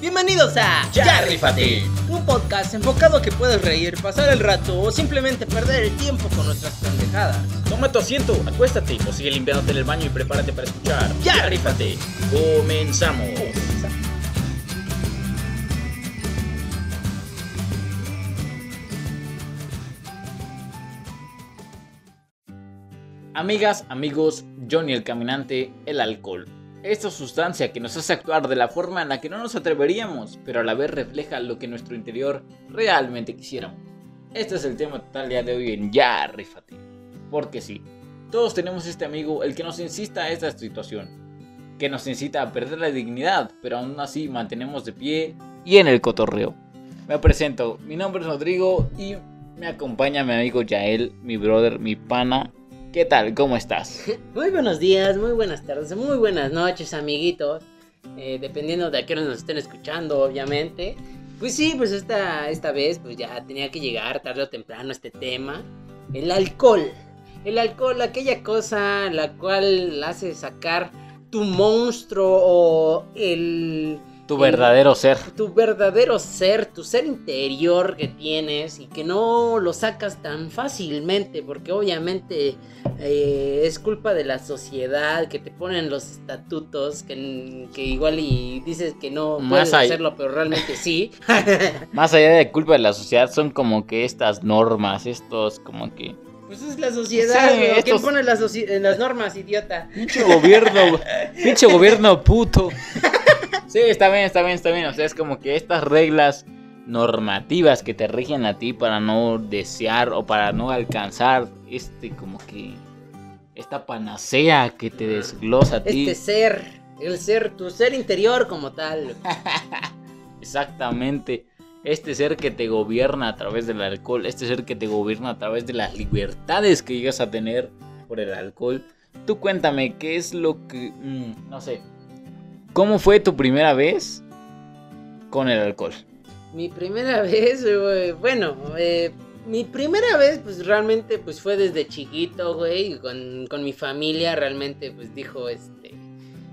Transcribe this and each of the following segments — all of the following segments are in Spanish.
Bienvenidos a Ya Rífate. un podcast enfocado a que puedas reír, pasar el rato o simplemente perder el tiempo con nuestras pendejadas. Toma tu asiento, acuéstate o sigue limpiándote en el baño y prepárate para escuchar. Ya Rífate. Comenzamos. Amigas, amigos, Johnny el Caminante, el alcohol. Esta sustancia que nos hace actuar de la forma en la que no nos atreveríamos, pero a la vez refleja lo que nuestro interior realmente quisiéramos. Este es el tema total día de hoy en Ya Rífate. Porque sí, todos tenemos este amigo el que nos incita a esta situación, que nos incita a perder la dignidad, pero aún así mantenemos de pie y en el cotorreo. Me presento, mi nombre es Rodrigo y me acompaña mi amigo Yael, mi brother, mi pana. ¿Qué tal? ¿Cómo estás? Muy buenos días, muy buenas tardes, muy buenas noches, amiguitos. Eh, dependiendo de a qué hora nos estén escuchando, obviamente. Pues sí, pues esta, esta vez pues ya tenía que llegar tarde o temprano este tema. El alcohol. El alcohol, aquella cosa la cual hace sacar tu monstruo o el... Tu el- verdadero ser. tu verdadero ser, tu ser interior que tienes y que no lo sacas tan fácilmente porque obviamente eh, es culpa de la sociedad que te ponen los estatutos que, que igual y dices que no Más puedes allá- hacerlo pero realmente sí. Más allá de culpa de la sociedad, son como que estas normas, estos como que... pues es la sociedad, Sí, güey. ¿quién pone las, eh, las normas, idiota? Pinche gobierno, pinche gobierno puto. Sí, está bien, está bien, está bien. O sea, es como que estas reglas normativas que te rigen a ti para no desear o para no alcanzar este como que esta panacea que te desglosa a ti. Este ser, el ser, tu ser interior como tal. Exactamente. Este ser que te gobierna a través del alcohol, este ser que te gobierna a través de las libertades que llegas a tener por el alcohol. Tú cuéntame, ¿qué es lo que... mm, no sé. ¿Cómo fue tu primera vez con el alcohol? Mi primera vez, bueno, eh, mi primera vez, pues realmente, pues fue desde chiquito, güey, con, con mi familia, realmente, pues dijo, este,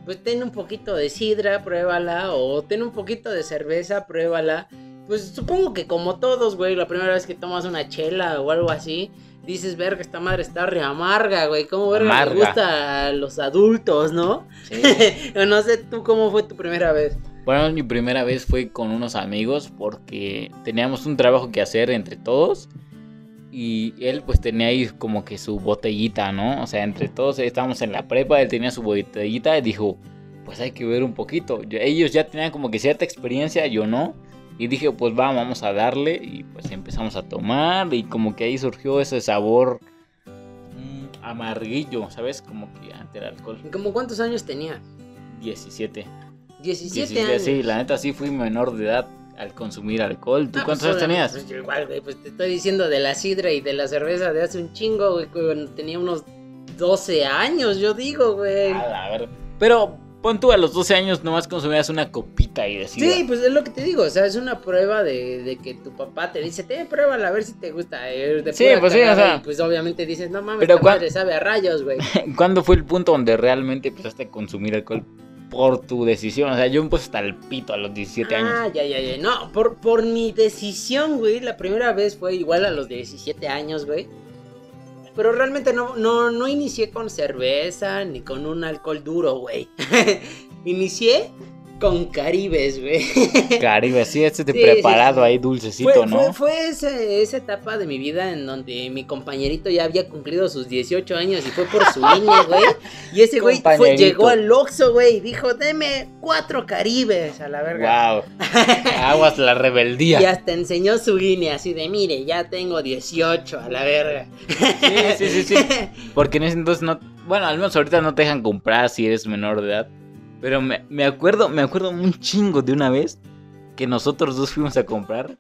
pues ten un poquito de sidra, pruébala, o ten un poquito de cerveza, pruébala. Pues supongo que como todos, güey, la primera vez que tomas una chela o algo así, dices, verga, esta madre está re amarga, güey, ¿cómo verga Amarga. le gusta a los adultos, no? no sé tú cómo fue tu primera vez. Bueno, mi primera vez fue con unos amigos porque teníamos un trabajo que hacer entre todos. Y él pues tenía ahí como que su botellita, ¿no? O sea, entre todos estábamos en la prepa, él tenía su botellita y dijo, pues hay que ver un poquito. Ellos ya tenían como que cierta experiencia, yo no. Y dije, pues va, vamos a darle. Y pues empezamos a tomar y como que ahí surgió ese sabor mm, amarguillo, ¿sabes? Como que ante el alcohol. ¿Cómo cuántos años tenía? 17. 17, 17, años. Sí, la neta sí fui menor de edad al consumir alcohol. ¿Tú Ah, cuántos pues, años tenías? Pues yo igual, güey, pues te estoy diciendo de la sidra y de la cerveza de hace un chingo, güey, cuando tenía unos 12 años, yo digo, güey. A ver- Pero pon tú a los 12 años nomás consumías una copita y decías. Sí, pues es lo que te digo, o sea, es una prueba de, de que tu papá te dice, te pruébala a ver si te gusta. eh, de Sí, pues sí, o cagada", sea. pues obviamente dices, no mames, Pero cuan- madre sabe a rayos, güey. ¿Cuándo fue el punto donde realmente empezaste a consumir alcohol por tu decisión? O sea, yo me puse hasta el pito a los 17 Ah, años. ya, ya, ya. No, por, por mi decisión, güey. La primera vez fue igual a los 17 años, güey. Pero realmente no, no, no inicié con cerveza ni con un alcohol duro, güey. inicié con caribes, güey. Caribe, sí, este de Sí, preparado sí, sí. ahí dulcecito, Fue, ¿no? fue, esa etapa de mi vida en donde mi compañerito ya había cumplido sus 18 años y fue por su línea, güey. Y ese güey fue- llegó al Oxxo, güey, y dijo, deme cuatro caribes a la verga. Wow. Aguas la rebeldía. Y hasta enseñó su INE así de, mire, ya tengo 18 a la verga. Sí, sí, sí, sí. Porque en ese entonces no. Bueno, al menos ahorita no te dejan comprar si eres menor de edad. Pero me, me acuerdo, me acuerdo un chingo de una vez que nosotros dos fuimos a comprar.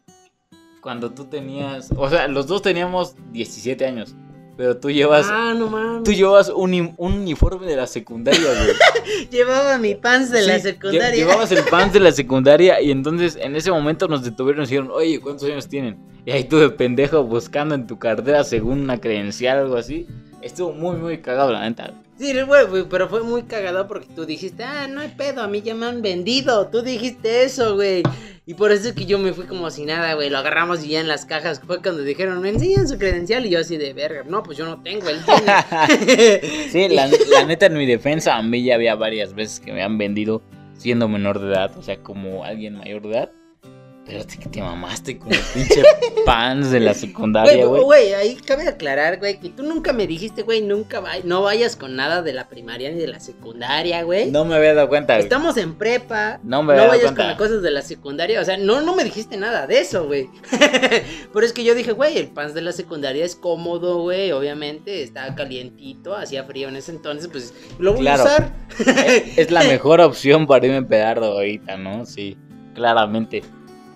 Cuando tú tenías. O sea, los dos teníamos 17 años. Pero tú llevas. ah, no mames. Tú llevas un, un uniforme de la secundaria, güey. Llevaba mi pants de la secundaria. lle- Llevabas el pants de la secundaria y entonces en ese momento nos detuvieron y nos dijeron, oye, ¿cuántos años tienen? Y ahí tú de pendejo buscando en tu cartera según una credencial o algo así. Estuvo muy, muy cagado, la neta. Sí, güey, pero fue muy cagado porque tú dijiste, ah, no hay pedo, a mí ya me han vendido. Tú dijiste eso, güey. Y por eso es que yo me fui como si nada, güey. Lo agarramos y ya en las cajas fue cuando dijeron, me enseñan su credencial. Y yo así de verga, no, pues yo no tengo, él tiene. Sí, la, la neta, en mi defensa, a mí ya había varias veces que me han vendido siendo menor de edad, o sea, como alguien mayor de edad. Pero que te mamaste con el pinche pants de la secundaria, Güey, güey. ahí cabe aclarar, güey, que tú nunca me dijiste, güey, nunca no vayas con nada de la primaria ni de la secundaria, güey. No me había dado cuenta, güey. Estamos en prepa. No me había dado vayas con las cosas de la secundaria. O sea, no, no me dijiste nada de eso, güey. Pero es que yo dije, güey, el pants de la secundaria es cómodo, güey. Obviamente, está calientito, hacía frío en ese entonces, pues lo voy Claro. a usar. Es la mejor opción para irme a pedar ahorita, ¿no? Sí, claramente.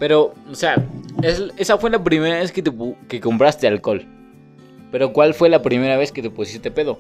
Pero, o sea, es- esa fue la primera vez que, te, que compraste alcohol. Pero, ¿cuál fue la primera vez que te pusiste pedo?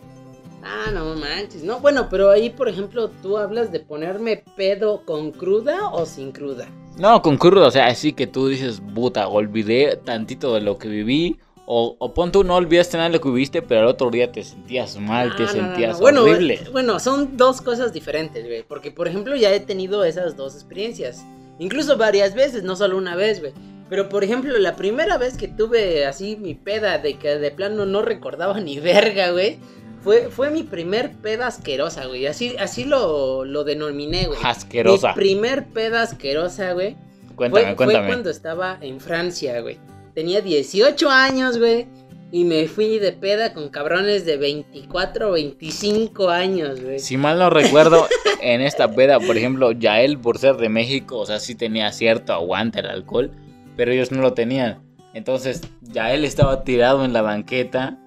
Ah, no manches. No, bueno, pero ahí, por ejemplo, tú hablas de ponerme pedo con cruda o sin cruda. No, con crudo, o sea, así que tú dices, puta, olvidé tantito de lo que viví. O, o pon tú, no olvidaste nada de lo que viviste, pero al otro día te sentías mal, te Ah, no, sentías no. Bueno, horrible. eh, Bueno, son dos cosas diferentes, güey. Porque, por ejemplo, ya he tenido esas dos experiencias. Incluso varias veces, no solo una vez, güey. Pero, por ejemplo, la primera vez que tuve así mi peda de que de plano no recordaba ni verga, güey. Fue, fue mi primer peda asquerosa, güey. Así, así lo, lo denominé, güey. Asquerosa. Mi primer peda asquerosa, güey. Cuéntame, fue, cuéntame. Fue cuando estaba en Francia, güey. Tenía 18 años, güey. Y me fui de peda con cabrones de 24 o 25 años, güey. Si mal no recuerdo, en esta peda, por ejemplo, Yael, por ser de México, o sea, sí tenía cierto aguante al alcohol, pero ellos no lo tenían. Entonces, Yael estaba tirado en la banqueta,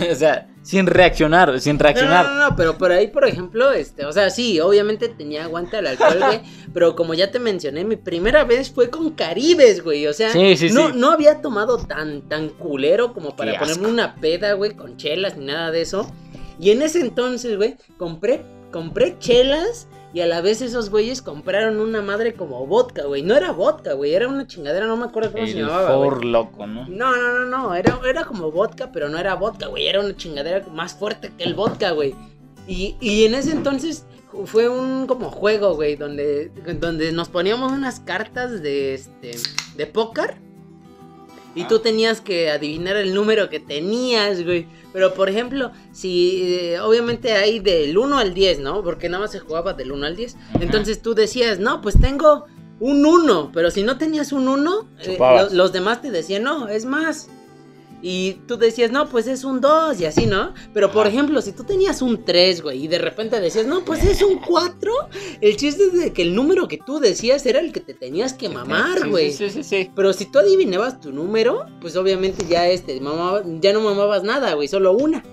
o sea, sin reaccionar, sin reaccionar. no, no, no, pero por ahí, por ejemplo, este, o sea, sí, obviamente tenía aguante al alcohol, güey, pero como ya te mencioné, mi primera vez fue con Caribes, güey, o sea, Sí, sí, no, sí. no había tomado tan, tan culero como para Qué ponerme asco. una peda, güey, con chelas ni nada de eso, y en ese entonces, güey, compré, compré chelas y a la vez esos güeyes compraron una madre como vodka, güey, no era vodka, güey, era una chingadera, no me acuerdo cómo se llamaba, güey. for loco, ¿no? No, no, no, no, era, era como vodka, pero no era vodka, güey, era una chingadera más fuerte que el vodka, güey. Y, y en ese entonces fue un como juego, güey, donde, donde nos poníamos unas cartas de, este, de póker. Y Ah. tú tenías que adivinar el número que tenías, güey. Pero por ejemplo, si eh, obviamente hay del 1 al 10, ¿no? Porque nada más se jugaba del 1 al 10. Ajá. Entonces tú decías, no, pues tengo un 1. Pero si no tenías un 1, eh, lo- los demás te decían, no, es más. Y tú decías, no, pues es un 2 y así, ¿no? Pero por ejemplo, si tú tenías un 3, güey, y de repente decías, no, pues es un 4, el chiste es de que el número que tú decías era el que te tenías que mamar, güey. Sí, sí, sí, sí. Pero si tú adivinabas tu número, pues obviamente ya este, mamaba- ya no mamabas nada, güey, solo una.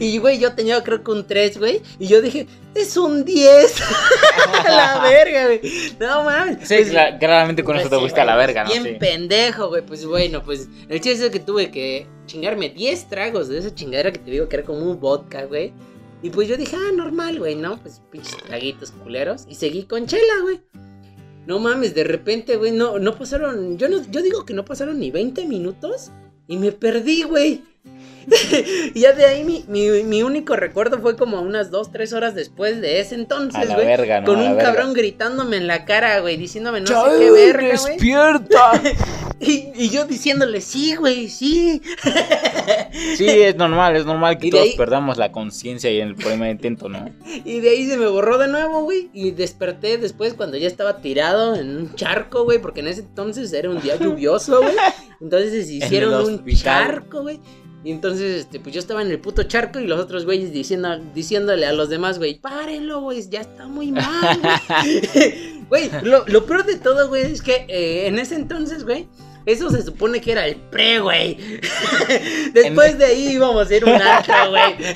Y güey, yo tenía creo que un 3, güey, y yo dije, es un 10. A la verga, güey. No mames. Sí, Pues, cla- claramente con pues eso te sí, fuiste a la verga, ¿no? Bien Sí. pendejo, güey. Pues bueno, pues el chiste es que tuve que chingarme 10 tragos de esa chingadera que te digo que era como un vodka, güey. Y pues yo dije, ah, normal, güey, ¿no? Pues pinches traguitos culeros. Y seguí con chela, güey. No mames, de repente, güey, no, no pasaron. Yo no, yo digo que no pasaron ni 20 minutos. Y me perdí, güey. y ya de ahí mi, mi, mi único recuerdo fue como unas 2, 3 horas después de ese A entonces, güey. verga, ¿no? Con A la un verga. cabrón gritándome en la cara, güey, diciéndome no sé ¡Chael, qué verga, güey. despierta! Y, y yo diciéndole, sí, güey, sí. Sí, es normal, es normal que todos ahí- perdamos la conciencia y en el primer intento, ¿no? Y de ahí se me borró de nuevo, güey. Y desperté después cuando ya estaba tirado en un charco, güey. Porque en ese entonces era un día lluvioso, güey. Entonces hicieron el un charco, güey. Y entonces, este, pues yo estaba en el puto charco y los otros güeyes diciendo, diciéndole a los demás, güey, párenlo, güey, ya está muy mal, güey. Lo, lo peor de todo, güey, es que eh, en ese entonces, güey, eso se supone que era el pre, güey. Después de ahí íbamos a ir un antro, güey.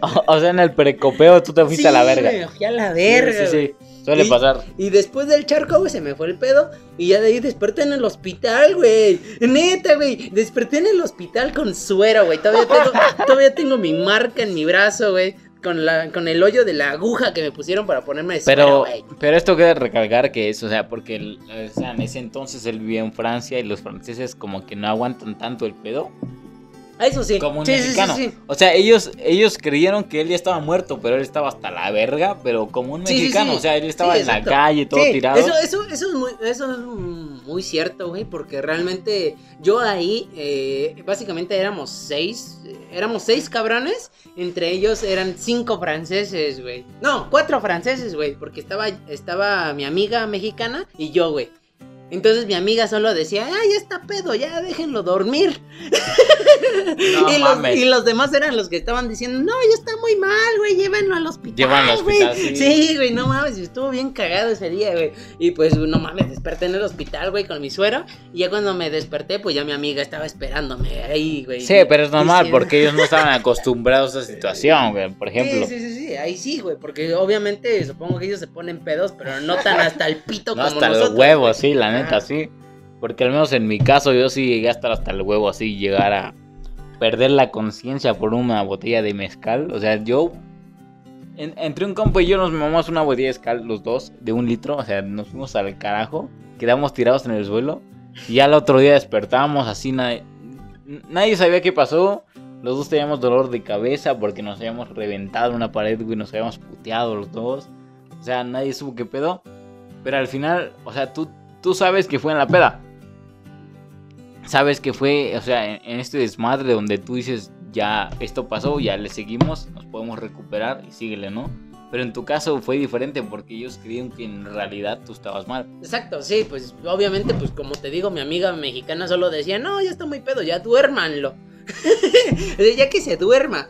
O, o sea, en el precopeo tú te fuiste a la Sí, verga. Me fui a la verga, Sí, sí. Suele Y- pasar. Y después del charco, güey, se me fue el pedo. Y ya de ahí desperté en el hospital, güey. Neta, güey. Desperté en el hospital con suero, güey. Todavía tengo, todavía tengo mi marca en mi brazo, güey. Con, la, con el hoyo de la aguja que me pusieron para ponerme de suero, Pero, güey. pero esto queda recalcar que es, o sea, porque el- o sea, en ese entonces él vivía en Francia y los franceses como que no aguantan tanto el pedo. Ah, Eso sí. como un Sí, sí, sí, mexicano. sí. O sea, ellos, ellos creyeron que él ya estaba muerto, pero él estaba hasta la verga, pero como un mexicano. O sea, él estaba en la calle, todo tirado. Eso, eso, eso, es muy, eso es muy cierto, güey, porque realmente yo ahí, eh, básicamente éramos seis, éramos seis cabrones, entre ellos eran cinco franceses, güey. No, cuatro franceses, güey, porque estaba, estaba mi amiga mexicana y yo, güey. Entonces mi amiga solo decía, ay, ya está pedo, ya déjenlo dormir. No y, los, y los demás eran los que estaban diciendo, no, ya está muy mal, güey, llévenlo al hospital. Llévanlo al güey". hospital, sí. Sí, güey, no mames, estuvo bien cagado ese día, güey. Y pues, no mames, desperté en el hospital, güey, con mi suero. Y ya cuando me desperté, pues ya mi amiga estaba esperándome ahí, güey. Sí, pero es normal Diciendo- porque ellos no estaban acostumbrados a esa situación, güey. Por ejemplo, Sí, sí, sí, sí, ahí sí, güey, porque obviamente supongo que ellos se ponen pedos, pero no tan hasta el pito no como hasta nosotros. el huevo, güey. sí, la neta, sí. Porque al menos en mi caso yo sí llegué a estar hasta el huevo, así, llegar a perder la conciencia por una botella de mezcal. O sea, yo, en- entre un compa y yo nos mamamos una botella de mezcal, los dos, de un litro. O sea, nos fuimos al carajo, quedamos tirados en el suelo. Y ya el otro día despertamos así, nadie, nadie sabía qué pasó. Los dos teníamos dolor de cabeza porque nos habíamos reventado en una pared, güey, nos habíamos puteado los dos. O sea, nadie supo qué pedo. Pero al final, o sea, tú, tú sabes que fue en la peda. Sabes que fue, o sea, en, en este desmadre donde tú dices, ya esto pasó, ya le seguimos, nos podemos recuperar y síguele, ¿no? Pero en tu caso fue diferente porque ellos creían que en realidad tú estabas mal. Exacto, sí, pues obviamente, pues como te digo, mi amiga mexicana solo decía, no, ya está muy pedo, ya duérmanlo. ya que se duerma.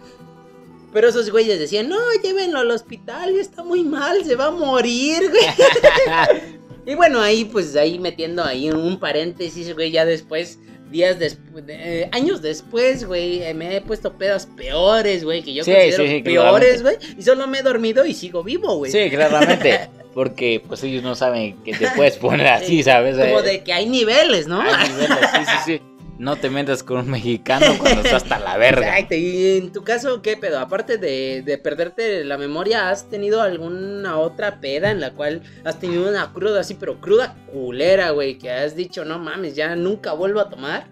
Pero esos güeyes decían, no, llévenlo al hospital, ya está muy mal, se va a morir, güey. y bueno, ahí pues ahí metiendo ahí un paréntesis, güey, ya después, días después, años después, güey, eh, me he puesto pedas peores, güey, que yo Sí, considero sí, sí, peores, güey. Y solo me he dormido y sigo vivo, güey. Sí, claramente. Porque pues ellos no saben que te puedes poner así, ¿sabes? Como Eh, de que hay niveles, ¿no? hay niveles, sí, sí, sí. No te metas con un mexicano cuando estás hasta la verga. Exacto, y en tu caso, ¿qué pedo? Aparte de, de perderte la memoria, ¿has tenido alguna otra peda en la cual has tenido una cruda así, pero cruda culera, güey? Que has dicho, no mames, ya nunca vuelvo a tomar.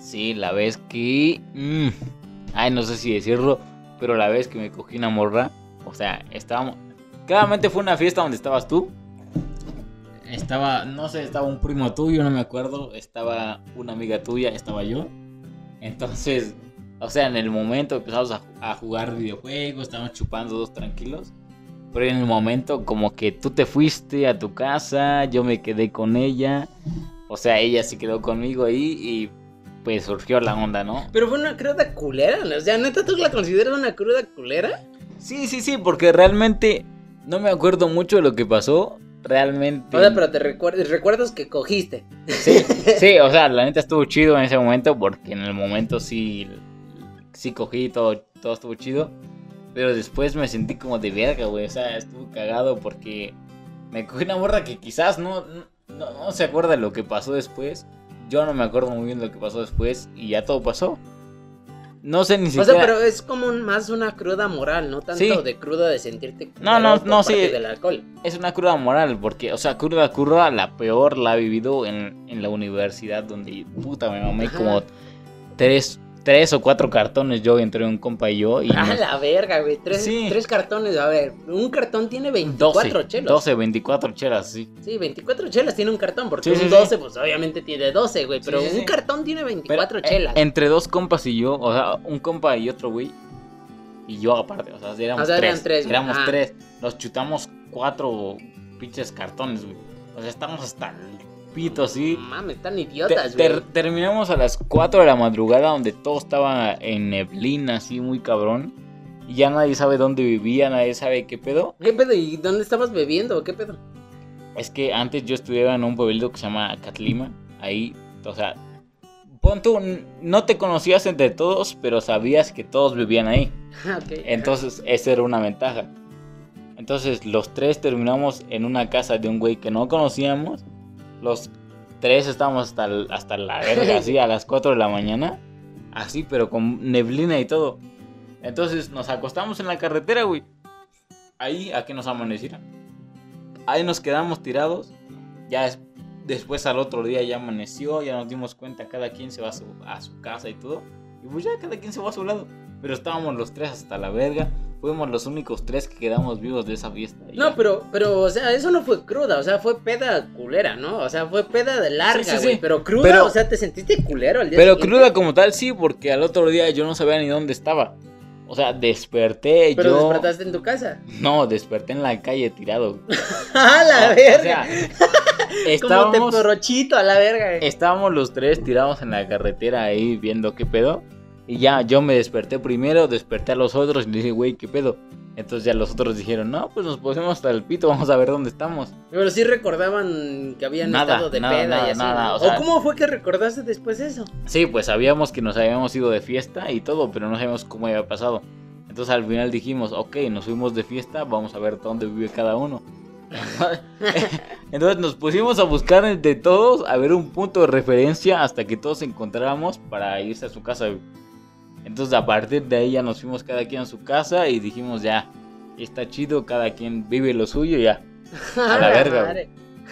Sí, la vez que. mm, ay, no sé si decirlo. Pero la vez que me cogí una morra. O sea, estábamos. Claramente fue una fiesta donde estabas tú. Estaba, no sé, estaba un primo tuyo, no me acuerdo. Estaba una amiga tuya, estaba yo. Entonces, o sea, en el momento empezamos a, a jugar videojuegos, estábamos chupando dos tranquilos. Pero en el momento, como que tú te fuiste a tu casa, yo me quedé con ella. O sea, ella se quedó conmigo ahí y pues surgió la onda, ¿no? Pero fue una cruda culera, ¿no? o sea, ¿neta tú la consideras una cruda culera? Sí, sí, sí, porque realmente no me acuerdo mucho de lo que pasó. Realmente. O sea, pero te recuerdas, recuerdas que cogiste. Sí, sí, o sea, la neta estuvo chido en ese momento porque en el momento sí, sí cogí todo, todo estuvo chido. Pero después me sentí como de verga, güey. O sea, estuvo cagado porque me cogí una morra que quizás no, no, no se acuerda de lo que pasó después. Yo no me acuerdo muy bien de lo que pasó después y ya todo pasó. No sé ni O siquiera. sea, pero es como un- más una cruda moral, no tanto Sí. de cruda de sentirte No, no, no, sí. del alcohol. Es una cruda moral, porque, o sea, cruda, cruda, la peor la he vivido en, en la universidad, donde, puta, me mamé Ajá. como tres, tres o cuatro cartones yo entre un compa y yo. Y Ah, nos- la verga, güey. Tres, Sí. tres cartones. A ver, un cartón tiene 24 12, chelas. 12, 24 chelas, sí. Sí, 24 chelas tiene un cartón. Porque Sí, un sí. 12, pues obviamente tiene 12, güey. Pero un cartón tiene Pero, 24 eh, chelas. entre dos compas y yo, o sea, un compa y otro güey, y yo aparte, o sea, éramos O sea, tres. eran tres, güey. éramos Ah. tres. Nos chutamos cuatro pinches cartones, güey. O sea, estamos hasta el pito, así. Mames, están idiotas, ter- terminamos a las 4 de la madrugada donde todo estaba en neblina, así muy cabrón. Y ya nadie sabe dónde vivía, nadie sabe qué pedo. ¿Qué pedo? ¿Y dónde estabas bebiendo? ¿Qué pedo? Es que antes yo estudiaba en un pueblito que se llama Catlima. Ahí, o sea, pon tú, no te conocías entre todos, pero sabías que todos vivían ahí. Ah, ok. Entonces, esa era una ventaja. Entonces, los tres terminamos en una casa de un güey que no conocíamos. Los tres estábamos hasta, hasta la verga, así a las 4 de la mañana. Así, pero con neblina y todo. Entonces, nos acostamos en la carretera, güey. Ahí, a que nos amaneciera. Ahí nos quedamos tirados. Ya es- después al otro día ya amaneció, ya nos dimos cuenta, cada quien se va a su, a su casa y todo. Y pues ya cada quien se va a su lado. Pero estábamos los tres hasta la verga. Fuimos los únicos tres que quedamos vivos de esa fiesta. No, pero, pero, o sea, eso no fue cruda, o sea, fue peda culera, ¿no? O sea, fue peda de larga, Sí, sí, güey. sí. Pero cruda, Pero- o sea, te sentiste culero al día Pero siguiente? cruda como tal, sí, porque al otro día yo no sabía ni dónde estaba. O sea, desperté Pero yo. despertaste en tu casa. No, desperté en la calle tirado. ¡A la O- o verga! sea, Como te estábamos, porrochito a la verga, estábamos los tres tirados en la carretera ahí viendo qué pedo. Y ya yo me desperté primero, desperté a los otros y le dije, güey, qué pedo. Entonces ya los otros dijeron, no, pues nos pusimos hasta el pito, vamos a ver dónde estamos. Pero sí recordaban que habían Nada, estado de nada, peda nada, y así. o sea- cómo fue que recordaste después eso? Sí, pues sabíamos que nos habíamos ido de fiesta y todo, pero no sabíamos cómo había pasado. Entonces al final dijimos, ok, nos fuimos de fiesta, vamos a ver dónde vive cada uno. Entonces nos pusimos a buscar entre todos, a ver un punto de referencia hasta que todos encontráramos para irse a su casa. Entonces a partir de ahí ya nos fuimos cada quien a su casa y dijimos ya, está chido, cada quien vive lo suyo ya. A la verga.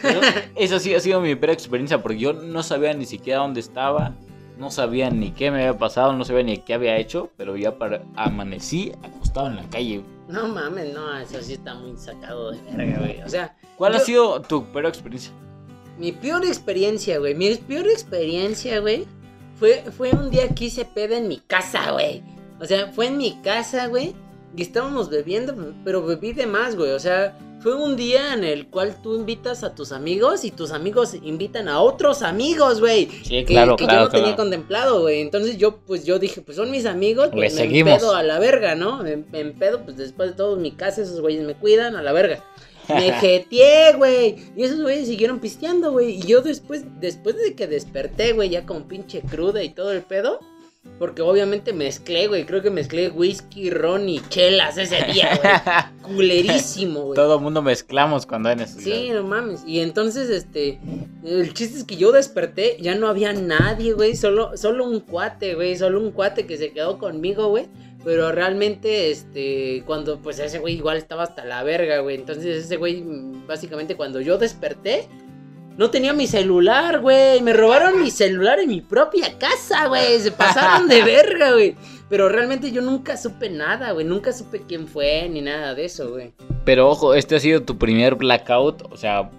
Pero esa sí ha sido mi primera experiencia porque yo no sabía ni siquiera dónde estaba, no sabía ni qué me había pasado, no sabía ni qué había hecho, pero ya para amanecí acostado en la calle. No mames, no, eso sí está muy sacado de verga, güey. O sea, ¿Cuál ha sido tu peor experiencia? mi peor experiencia, güey. Mi peor experiencia, güey, fue, fue un día que hice peda en mi casa, güey. O sea, fue en mi casa, güey. Y estábamos bebiendo, pero bebí de más, güey. O sea, fue un día en el cual tú invitas a tus amigos y tus amigos invitan a otros amigos, güey. Sí, que, claro, que claro, yo no tenía contemplado, güey. Entonces yo, pues yo dije, pues son mis amigos, pues me seguimos. empedo a la verga, ¿no? Me, me empedo, pues después de todo mi casa, esos güeyes me cuidan a la verga. Me jeteé, güey. Y esos güeyes siguieron pisteando, güey. Y yo después, después de que desperté, güey, ya con pinche cruda y todo el pedo. Porque obviamente mezclé, güey. Creo que mezclé whisky, ron y chelas ese día, güey. Culerísimo, güey. Todo el mundo mezclamos cuando hay necesidad. Sí, no mames. Y entonces, este, el chiste es que yo desperté, ya no había nadie, güey. Solo, solo un cuate, güey. Solo un cuate que se quedó conmigo, güey. Pero realmente, este, cuando, pues ese güey igual estaba hasta la verga, güey. Entonces ese güey, básicamente cuando yo desperté, no tenía mi celular, güey. Me robaron mi celular en mi propia casa, güey. Se pasaron de verga, güey. Pero realmente yo nunca supe nada, güey. Nunca supe quién fue ni nada de eso, güey. Pero ojo, este ha sido tu primer blackout, o sea,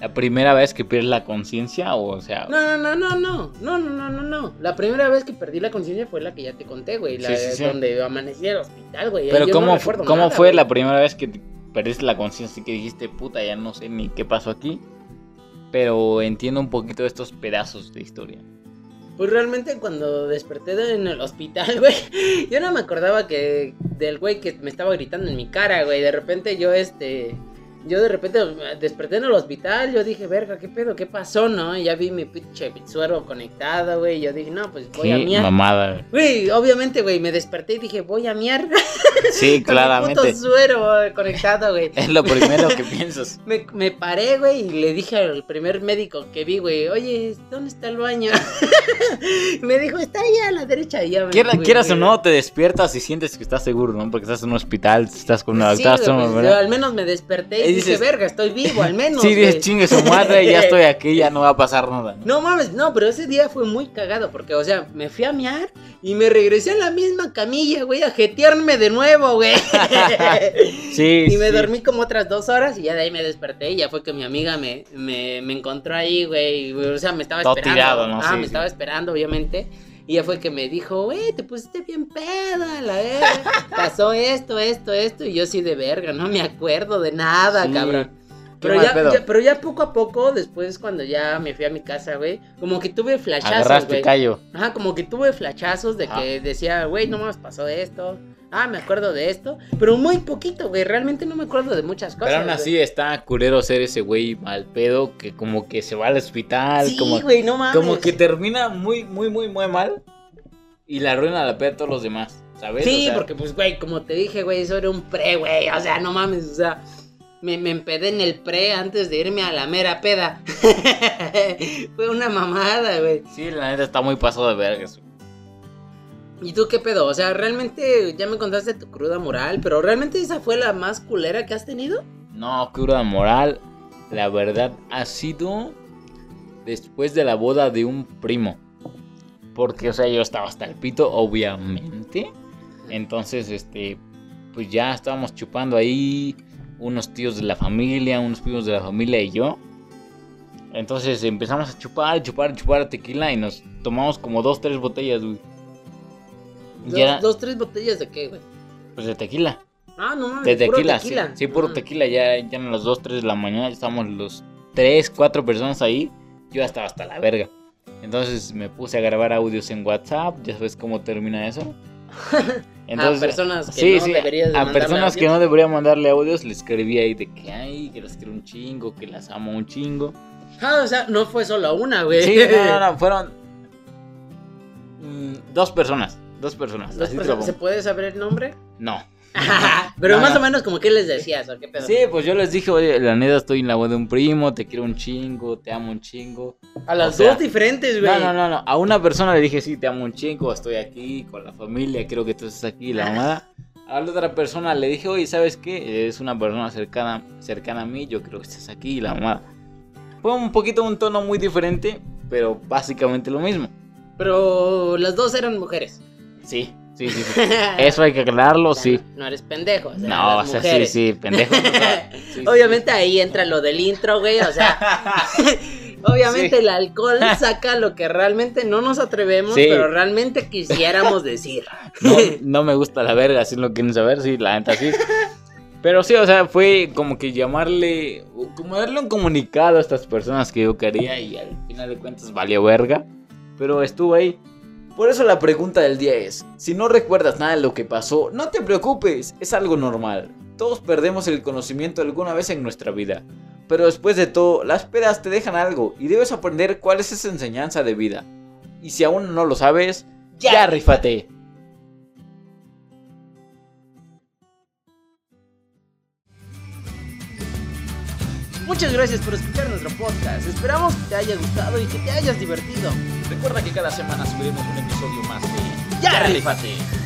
la primera vez que pierdes la conciencia, o sea, No, no, no, no, no, no, no, no, no, no. La primera vez que perdí la conciencia fue la que ya te conté, güey. La Sí, sí, sí. donde amanecí en el hospital, güey. pero Yo ¿cómo, no cómo nada, fue güey. la primera vez que te perdiste la conciencia y que dijiste, puta, ya no sé ni qué pasó aquí? Pero entiendo un poquito de estos pedazos de historia. Pues realmente cuando desperté de- en el hospital, güey, yo no me acordaba que del güey que me estaba gritando en mi cara, güey. De repente yo, este, yo de repente desperté en el hospital, yo dije, verga, ¿qué pedo? ¿Qué pasó, no? Y ya vi mi pinche suero conectado, güey. Yo dije, no, pues voy a miar. mamada. Güey, obviamente, güey, me desperté y dije, voy a miar. Sí, Con claramente. puto suero conectado, güey. Es lo primero que piensas. Me, me paré, güey, y le dije al primer médico que vi, güey, oye, ¿dónde está el baño? me dijo, está ahí a la derecha. Y ya me Quiera- fui, quieras o no, te despiertas y sientes que estás seguro, ¿no? Porque estás en un hospital, estás con una Sí, doctora, güey, estás pues, yo al menos me desperté y, Dices- verga, estoy vivo, al menos. Sí, dices, güey". chingue su madre, ya estoy aquí, ya no va a pasar nada. ¿no? No mames, no, pero ese día fue muy cagado porque, o sea, me fui a miar y me regresé a la misma camilla, güey, a jetearme de nuevo, güey. Sí, Y me sí. dormí como otras dos horas y ya de ahí me desperté y ya fue que mi amiga me, me, me encontró ahí, güey. O sea, me estaba Todo esperando. tirado, ¿no? Ah, Sí, me sí. estaba esperando, obviamente. Y ya fue que me dijo, güey, te pusiste bien peda, la verga. Pasó esto, esto, esto. Y yo sí de verga, no me acuerdo de nada, Sí. cabrón. Pero ya, pero ya poco a poco, después cuando ya me fui a mi casa, güey, como que tuve flashazos, Agarraste güey. callo. Ajá, como que tuve flashazos de que decía, güey, no más pasó esto. Ah, me acuerdo de esto. Pero muy poquito, güey. Realmente no me acuerdo de muchas cosas. Pero aún güey. así está culero ser ese güey mal pedo que como que se va al hospital, Sí, como, güey, no mames. como que termina muy, muy, muy, muy mal y la arruina la peda a todos los demás, ¿sabes? Sí, O sea, porque pues, güey, como te dije, güey, eso era un pre, güey. O sea, no mames, o sea, me, me empedé en el pre antes de irme a la mera peda. Fue una mamada, güey. Sí, la neta está muy pasado de vergas. güey. ¿Y tú qué pedo? O sea, realmente ya me contaste tu cruda moral, pero realmente esa fue la más culera que has tenido. No, cura moral, la verdad ha sido después de la boda de un primo. Porque, o sea, yo estaba hasta el pito, obviamente. Entonces, este, pues ya estábamos chupando ahí unos tíos de la familia, unos primos de la familia y yo. Entonces empezamos a chupar, chupar, chupar tequila y nos tomamos como dos, tres botellas, güey. Dos, ya, dos, tres botellas de qué, güey? Pues de tequila. Ah, no De tequila, Sí, sí, puro ah. tequila. Ya, ya en las dos, tres de la mañana estamos los tres, cuatro personas ahí. Yo ya estaba hasta la verga. Entonces me puse a grabar audios en WhatsApp. Ya sabes cómo termina eso. Entonces, a personas que no deberías A personas que no debería mandarle audios, le escribí ahí de que ay, que las quiero un chingo, que las amo un chingo. Ah, o sea, no fue solo una, güey. Sí, no, no, fueron mm, dos personas. Dos personas. ¿Se puede saber el nombre? No. Pero más o menos como que les decías, ¿o qué pedo? Sí, pues yo les dije, oye, la neta estoy en la voz de un primo, te quiero un chingo, te amo un chingo. A las dos diferentes, güey. No, no, no, no. A una persona le dije, sí, te amo un chingo, estoy aquí con la familia, quiero que tú estés aquí, la mamada. A la otra persona le dije, oye, ¿sabes qué? Es una persona cercana, cercana a mí, yo creo que estés aquí, la mamada. Fue un poquito un tono muy diferente, pero básicamente lo mismo. Pero las dos eran mujeres. Sí, sí, sí. Eso hay que aclararlo, sí. No eres pendejo. O sea, no, o sea, sí, sí, pendejo. Obviamente ahí entra lo del intro, güey. O sea, obviamente el alcohol saca lo que realmente no nos atrevemos, pero realmente quisiéramos decir. No, no, me gusta la verga, si lo quieren saber, sí, la neta sí. Pero sí, o sea, fue como que llamarle, como darle un comunicado a estas personas que yo quería y al final de cuentas valió verga. Pero estuvo ahí. Por eso la pregunta del día es, si no recuerdas nada de lo que pasó, no te preocupes, es algo normal. Todos perdemos el conocimiento alguna vez en nuestra vida. Pero después de todo, las pedas te dejan algo y debes aprender cuál es esa enseñanza de vida. Y si aún no lo sabes, ya, ya rifate. Muchas gracias por escuchar nuestro podcast. Esperamos que te haya gustado y que te hayas divertido. Recuerda que cada semana subiremos un episodio más de ¡Ya, ¡Ya